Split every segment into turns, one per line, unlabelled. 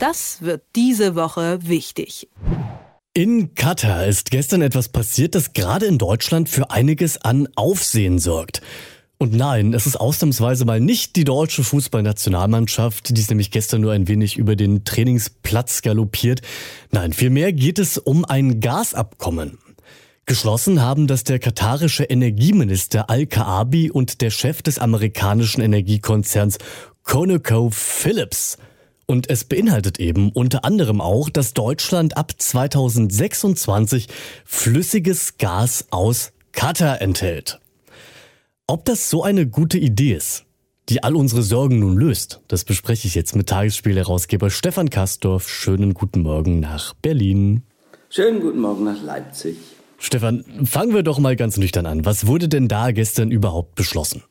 Das wird diese Woche wichtig.
In Katar ist gestern etwas passiert, das gerade in Deutschland für einiges an Aufsehen sorgt. Und nein, es ist ausnahmsweise mal nicht die deutsche Fußballnationalmannschaft, die ist nämlich gestern nur ein wenig über den Trainingsplatz galoppiert. Nein, vielmehr geht es um ein Gasabkommen. Geschlossen haben das der katarische Energieminister Al-Kaabi und der Chef des amerikanischen Energiekonzerns ConocoPhillips. Und es beinhaltet eben unter anderem auch, dass Deutschland ab 2026 flüssiges Gas aus Katar enthält. Ob das so eine gute Idee ist, die all unsere Sorgen nun löst, das bespreche ich jetzt mit Tagesspielherausgeber Stefan Kastorf. Schönen guten Morgen nach Berlin.
Schönen guten Morgen nach Leipzig.
Stefan, fangen wir doch mal ganz nüchtern an. Was wurde denn da gestern überhaupt beschlossen?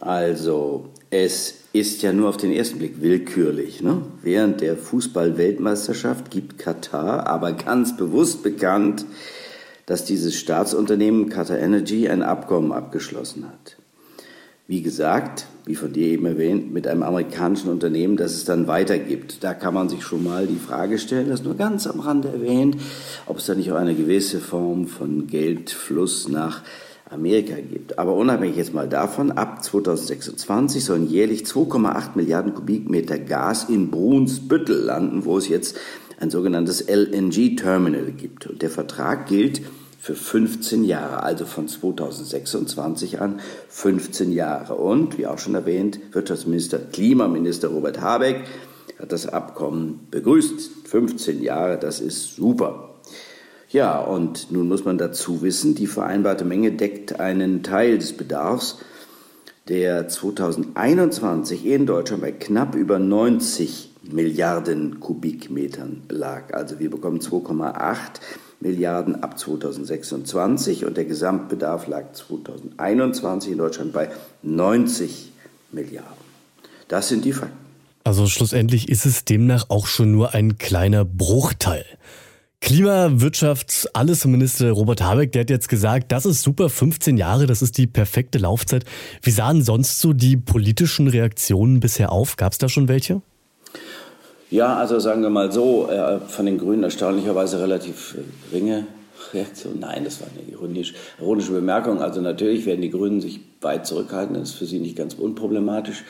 Also, es ist ja nur auf den ersten Blick willkürlich. Ne? Während der Fußball-Weltmeisterschaft gibt Katar aber ganz bewusst bekannt, dass dieses Staatsunternehmen Qatar Energy ein Abkommen abgeschlossen hat. Wie gesagt, wie von dir eben erwähnt, mit einem amerikanischen Unternehmen, das es dann weitergibt. Da kann man sich schon mal die Frage stellen, das nur ganz am Rande erwähnt, ob es da nicht auch eine gewisse Form von Geldfluss nach Amerika gibt. Aber unabhängig jetzt mal davon, ab 2026 sollen jährlich 2,8 Milliarden Kubikmeter Gas in Brunsbüttel landen, wo es jetzt ein sogenanntes LNG-Terminal gibt. Und der Vertrag gilt für 15 Jahre, also von 2026 an 15 Jahre. Und, wie auch schon erwähnt, Wirtschaftsminister, Klimaminister Robert Habeck hat das Abkommen begrüßt. 15 Jahre, das ist super. Ja, und nun muss man dazu wissen, die vereinbarte Menge deckt einen Teil des Bedarfs, der 2021 in Deutschland bei knapp über 90 Milliarden Kubikmetern lag. Also wir bekommen 2,8 Milliarden ab 2026 und der Gesamtbedarf lag 2021 in Deutschland bei 90 Milliarden. Das sind die Fakten.
Also schlussendlich ist es demnach auch schon nur ein kleiner Bruchteil. Klima, Wirtschaft, alles Minister Robert Habeck, der hat jetzt gesagt, das ist super, 15 Jahre, das ist die perfekte Laufzeit. Wie sahen sonst so die politischen Reaktionen bisher auf? Gab es da schon welche?
Ja, also sagen wir mal so, äh, von den Grünen erstaunlicherweise relativ geringe Reaktion. Nein, das war eine ironisch, ironische Bemerkung. Also natürlich werden die Grünen sich weit zurückhalten, das ist für sie nicht ganz unproblematisch,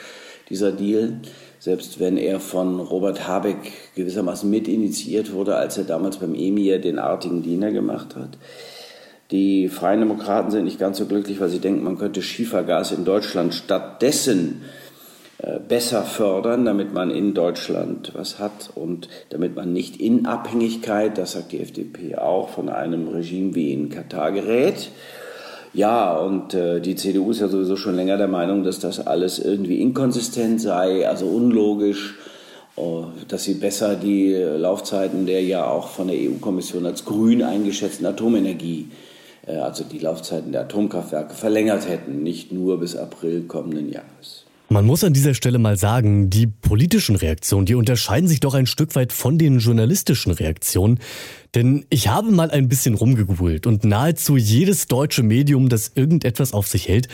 dieser Deal selbst wenn er von Robert Habeck gewissermaßen mitinitiiert wurde, als er damals beim Emir den artigen Diener gemacht hat. Die Freien Demokraten sind nicht ganz so glücklich, weil sie denken, man könnte Schiefergas in Deutschland stattdessen äh, besser fördern, damit man in Deutschland was hat und damit man nicht in Abhängigkeit, das sagt die FDP auch, von einem Regime wie in Katar gerät. Ja, und äh, die CDU ist ja sowieso schon länger der Meinung, dass das alles irgendwie inkonsistent sei, also unlogisch, äh, dass sie besser die Laufzeiten der ja auch von der EU-Kommission als grün eingeschätzten Atomenergie, äh, also die Laufzeiten der Atomkraftwerke verlängert hätten, nicht nur bis April kommenden Jahres.
Man muss an dieser Stelle mal sagen, die politischen Reaktionen, die unterscheiden sich doch ein Stück weit von den journalistischen Reaktionen. Denn ich habe mal ein bisschen rumgegoogelt und nahezu jedes deutsche Medium, das irgendetwas auf sich hält,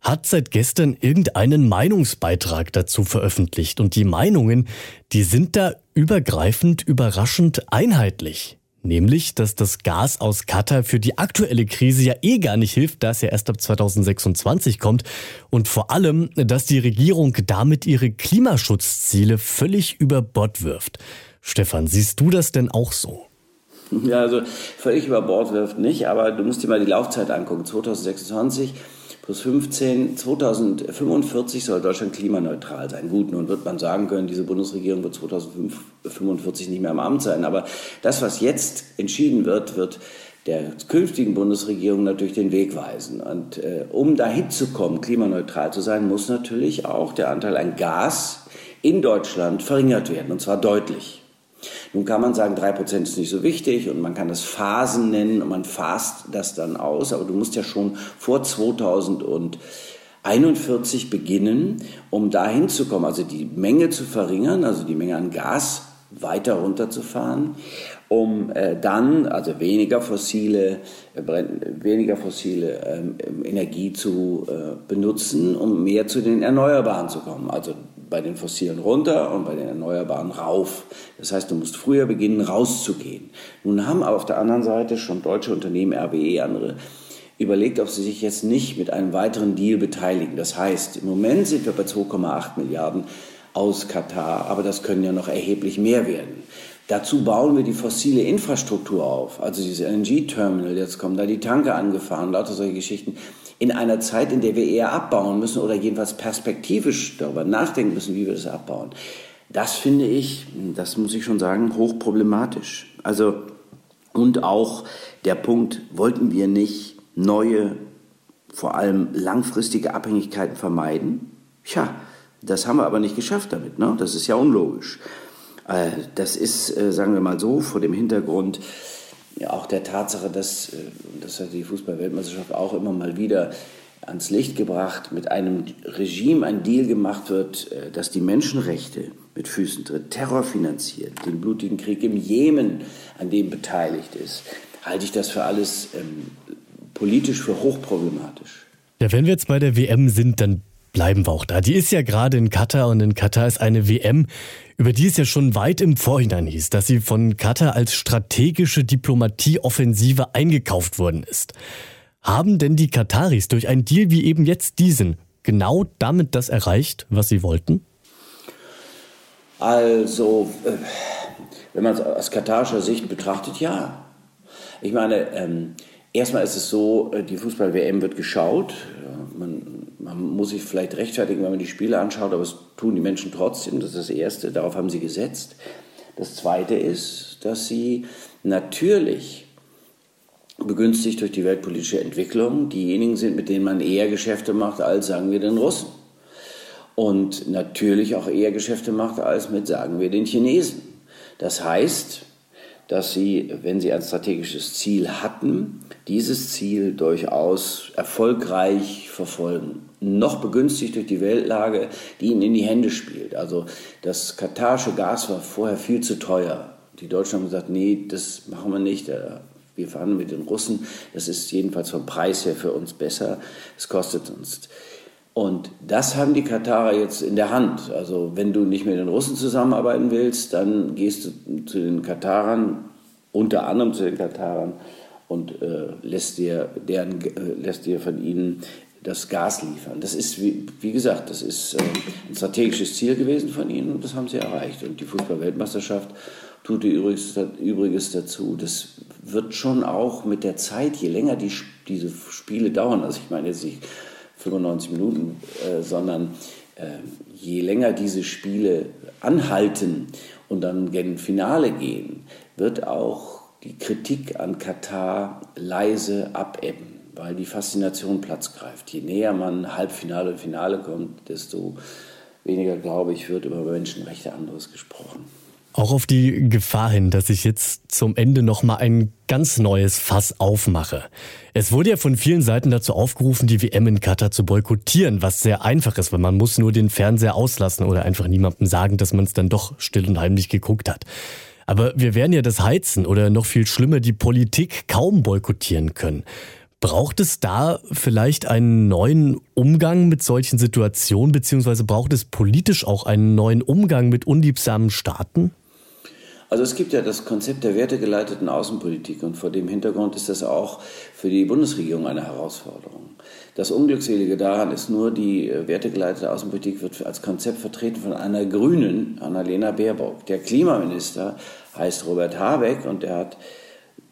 hat seit gestern irgendeinen Meinungsbeitrag dazu veröffentlicht. Und die Meinungen, die sind da übergreifend überraschend einheitlich. Nämlich, dass das Gas aus Katar für die aktuelle Krise ja eh gar nicht hilft, da es ja erst ab 2026 kommt. Und vor allem, dass die Regierung damit ihre Klimaschutzziele völlig über Bord wirft. Stefan, siehst du das denn auch so?
Ja, also völlig über Bord wirft nicht, aber du musst dir mal die Laufzeit angucken. 2026 plus 15, 2045 soll Deutschland klimaneutral sein. Gut, nun wird man sagen können, diese Bundesregierung wird 2045 nicht mehr am Amt sein. Aber das, was jetzt entschieden wird, wird der künftigen Bundesregierung natürlich den Weg weisen. Und äh, um dahin zu kommen, klimaneutral zu sein, muss natürlich auch der Anteil an Gas in Deutschland verringert werden, und zwar deutlich. Nun kann man sagen, 3% ist nicht so wichtig und man kann das Phasen nennen und man fasst das dann aus, aber du musst ja schon vor 2041 beginnen, um dahin zu kommen, also die Menge zu verringern, also die Menge an Gas weiter runterzufahren, um äh, dann also weniger fossile, äh, weniger fossile äh, Energie zu äh, benutzen, um mehr zu den Erneuerbaren zu kommen. Also bei den fossilen runter und bei den erneuerbaren rauf. Das heißt, du musst früher beginnen, rauszugehen. Nun haben aber auf der anderen Seite schon deutsche Unternehmen, RWE, andere, überlegt, ob sie sich jetzt nicht mit einem weiteren Deal beteiligen. Das heißt, im Moment sind wir bei 2,8 Milliarden aus Katar, aber das können ja noch erheblich mehr werden. Dazu bauen wir die fossile Infrastruktur auf, also dieses LNG-Terminal, jetzt kommen da die Tanker angefahren, lauter solche Geschichten, in einer Zeit, in der wir eher abbauen müssen oder jedenfalls perspektivisch darüber nachdenken müssen, wie wir das abbauen. Das finde ich, das muss ich schon sagen, hochproblematisch. Also, und auch der Punkt, wollten wir nicht neue, vor allem langfristige Abhängigkeiten vermeiden? Tja, das haben wir aber nicht geschafft damit. Ne? Das ist ja unlogisch. Äh, das ist, äh, sagen wir mal so, vor dem Hintergrund auch der Tatsache, dass, äh, das hat die Fußballweltmeisterschaft auch immer mal wieder ans Licht gebracht, mit einem Regime ein Deal gemacht wird, das die Menschenrechte mit Füßen tritt, Terror finanziert, den blutigen Krieg im Jemen, an dem beteiligt ist, halte ich das für alles ähm, politisch für hochproblematisch.
Ja, wenn wir jetzt bei der WM sind, dann bleiben wir auch da. Die ist ja gerade in Katar und in Katar ist eine WM, über die es ja schon weit im Vorhinein hieß, dass sie von Katar als strategische Diplomatieoffensive eingekauft worden ist. Haben denn die Kataris durch einen Deal wie eben jetzt diesen genau damit das erreicht, was sie wollten?
Also, äh, wenn man es aus katarischer Sicht betrachtet, ja. Ich meine, ähm, erstmal ist es so, äh, die Fußball-WM wird geschaut. Man man muss sich vielleicht rechtfertigen, wenn man die Spiele anschaut, aber es tun die Menschen trotzdem. Das ist das Erste, darauf haben sie gesetzt. Das Zweite ist, dass sie natürlich begünstigt durch die weltpolitische Entwicklung diejenigen sind, mit denen man eher Geschäfte macht als, sagen wir, den Russen. Und natürlich auch eher Geschäfte macht als mit, sagen wir, den Chinesen. Das heißt, dass sie, wenn sie ein strategisches Ziel hatten, dieses Ziel durchaus erfolgreich verfolgen. Noch begünstigt durch die Weltlage, die ihnen in die Hände spielt. Also das katarische Gas war vorher viel zu teuer. Die Deutschen haben gesagt, nee, das machen wir nicht. Wir verhandeln mit den Russen. Das ist jedenfalls vom Preis her für uns besser. Es kostet uns. Und das haben die Katarer jetzt in der Hand. Also wenn du nicht mit den Russen zusammenarbeiten willst, dann gehst du zu den Katarern, unter anderem zu den Katarern, und äh, lässt, dir deren, äh, lässt dir von ihnen das Gas liefern. Das ist, wie, wie gesagt, das ist äh, ein strategisches Ziel gewesen von ihnen und das haben sie erreicht. Und die Fußball-Weltmeisterschaft tut ihr Übriges, Übriges dazu. Das wird schon auch mit der Zeit, je länger die, diese Spiele dauern, also ich meine jetzt nicht 95 Minuten, äh, sondern äh, je länger diese Spiele anhalten und dann gen Finale gehen, wird auch die Kritik an Katar leise abebben, weil die Faszination Platz greift. Je näher man Halbfinale und Finale kommt, desto weniger, glaube ich, wird über Menschenrechte anderes gesprochen.
Auch auf die Gefahr hin, dass ich jetzt zum Ende noch mal ein ganz neues Fass aufmache. Es wurde ja von vielen Seiten dazu aufgerufen, die WM in Katar zu boykottieren, was sehr einfach ist, weil man muss nur den Fernseher auslassen oder einfach niemandem sagen, dass man es dann doch still und heimlich geguckt hat. Aber wir werden ja das Heizen oder noch viel schlimmer die Politik kaum boykottieren können. Braucht es da vielleicht einen neuen Umgang mit solchen Situationen, beziehungsweise braucht es politisch auch einen neuen Umgang mit unliebsamen Staaten?
Also es gibt ja das Konzept der wertegeleiteten Außenpolitik und vor dem Hintergrund ist das auch für die Bundesregierung eine Herausforderung. Das Unglückselige daran ist nur, die wertegeleitete Außenpolitik wird als Konzept vertreten von einer Grünen, Annalena Baerbock. Der Klimaminister heißt Robert Habeck und er hat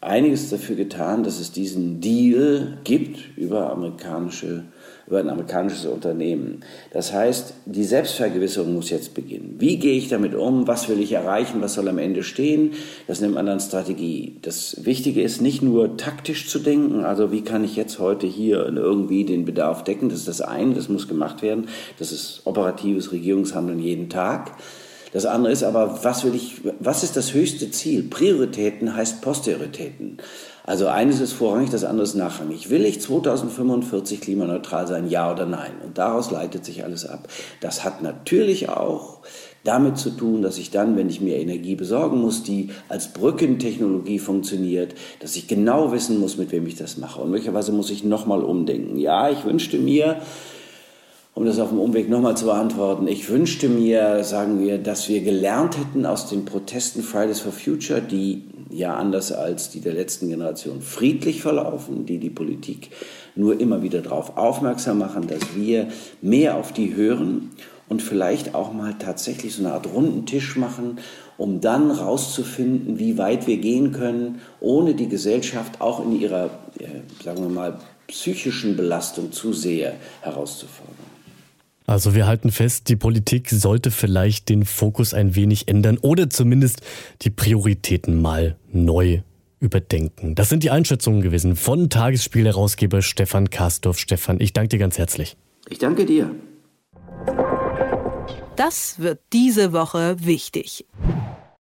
einiges dafür getan, dass es diesen Deal gibt über amerikanische über ein amerikanisches Unternehmen. Das heißt, die Selbstvergewisserung muss jetzt beginnen. Wie gehe ich damit um? Was will ich erreichen? Was soll am Ende stehen? Das nennt man dann Strategie. Das Wichtige ist nicht nur taktisch zu denken, also wie kann ich jetzt heute hier irgendwie den Bedarf decken? Das ist das eine, das muss gemacht werden. Das ist operatives Regierungshandeln jeden Tag. Das andere ist aber, was will ich, was ist das höchste Ziel? Prioritäten heißt Posterioritäten. Also eines ist vorrangig, das andere ist nachrangig. Will ich 2045 klimaneutral sein, ja oder nein? Und daraus leitet sich alles ab. Das hat natürlich auch damit zu tun, dass ich dann, wenn ich mir Energie besorgen muss, die als Brückentechnologie funktioniert, dass ich genau wissen muss, mit wem ich das mache. Und möglicherweise muss ich nochmal umdenken. Ja, ich wünschte mir, um das auf dem Umweg nochmal zu beantworten, ich wünschte mir, sagen wir, dass wir gelernt hätten aus den Protesten Fridays for Future, die ja anders als die der letzten Generation friedlich verlaufen, die die Politik nur immer wieder darauf aufmerksam machen, dass wir mehr auf die hören und vielleicht auch mal tatsächlich so eine Art runden Tisch machen, um dann rauszufinden, wie weit wir gehen können, ohne die Gesellschaft auch in ihrer, äh, sagen wir mal, psychischen Belastung zu sehr herauszufordern.
Also wir halten fest, die Politik sollte vielleicht den Fokus ein wenig ändern oder zumindest die Prioritäten mal neu überdenken. Das sind die Einschätzungen gewesen von Tagesspielherausgeber Stefan Kastorf. Stefan, ich danke dir ganz herzlich.
Ich danke dir.
Das wird diese Woche wichtig.